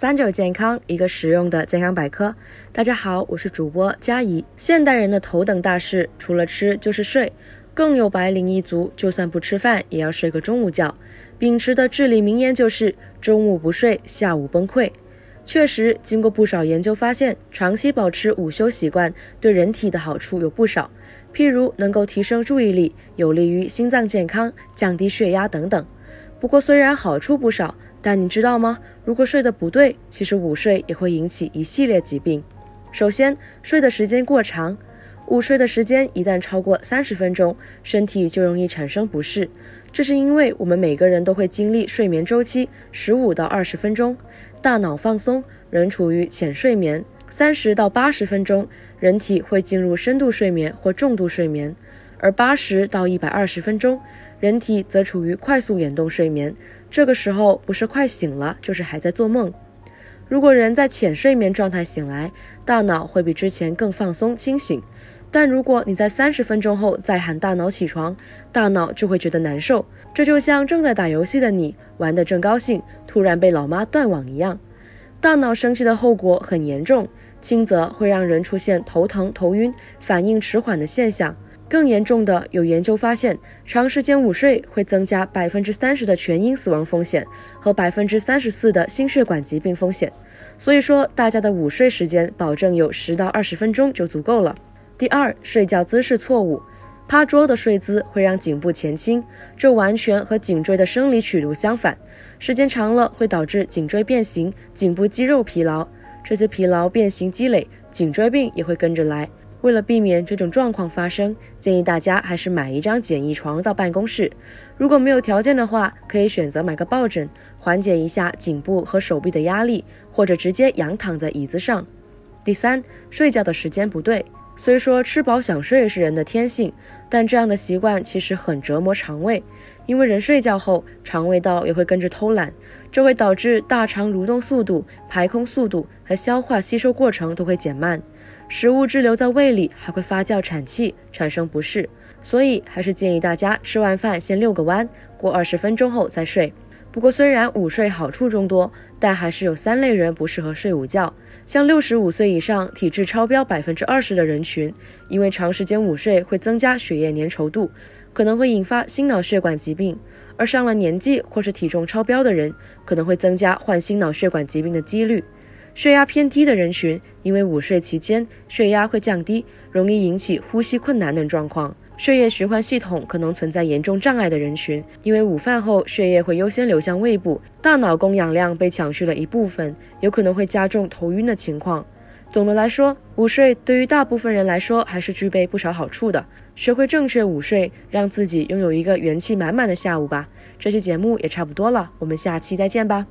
三九健康，一个实用的健康百科。大家好，我是主播佳怡。现代人的头等大事，除了吃就是睡。更有白领一族，就算不吃饭，也要睡个中午觉。秉持的至理名言就是“中午不睡，下午崩溃”。确实，经过不少研究发现，长期保持午休习惯对人体的好处有不少，譬如能够提升注意力，有利于心脏健康，降低血压等等。不过，虽然好处不少，但你知道吗？如果睡得不对，其实午睡也会引起一系列疾病。首先，睡的时间过长，午睡的时间一旦超过三十分钟，身体就容易产生不适。这是因为我们每个人都会经历睡眠周期十五到二十分钟，大脑放松，仍处于浅睡眠；三十到八十分钟，人体会进入深度睡眠或重度睡眠。而八十到一百二十分钟，人体则处于快速眼动睡眠。这个时候不是快醒了，就是还在做梦。如果人在浅睡眠状态醒来，大脑会比之前更放松清醒。但如果你在三十分钟后再喊大脑起床，大脑就会觉得难受。这就像正在打游戏的你，玩得正高兴，突然被老妈断网一样。大脑生气的后果很严重，轻则会让人出现头疼、头晕、反应迟缓的现象。更严重的，有研究发现，长时间午睡会增加百分之三十的全因死亡风险和百分之三十四的心血管疾病风险。所以说，大家的午睡时间保证有十到二十分钟就足够了。第二，睡觉姿势错误，趴桌的睡姿会让颈部前倾，这完全和颈椎的生理曲度相反，时间长了会导致颈椎变形、颈部肌肉疲劳，这些疲劳变形积累，颈椎病也会跟着来。为了避免这种状况发生，建议大家还是买一张简易床到办公室。如果没有条件的话，可以选择买个抱枕，缓解一下颈部和手臂的压力，或者直接仰躺在椅子上。第三，睡觉的时间不对。虽说吃饱想睡是人的天性，但这样的习惯其实很折磨肠胃，因为人睡觉后，肠胃道也会跟着偷懒，这会导致大肠蠕动速度、排空速度和消化吸收过程都会减慢。食物滞留在胃里，还会发酵产气，产生不适。所以还是建议大家吃完饭先遛个弯，过二十分钟后再睡。不过虽然午睡好处众多，但还是有三类人不适合睡午觉。像六十五岁以上、体质超标百分之二十的人群，因为长时间午睡会增加血液粘稠度，可能会引发心脑血管疾病；而上了年纪或是体重超标的人，可能会增加患心脑血管疾病的几率。血压偏低的人群，因为午睡期间血压会降低，容易引起呼吸困难等状况；血液循环系统可能存在严重障碍的人群，因为午饭后血液会优先流向胃部，大脑供氧量被抢去了一部分，有可能会加重头晕的情况。总的来说，午睡对于大部分人来说还是具备不少好处的。学会正确午睡，让自己拥有一个元气满满的下午吧。这期节目也差不多了，我们下期再见吧。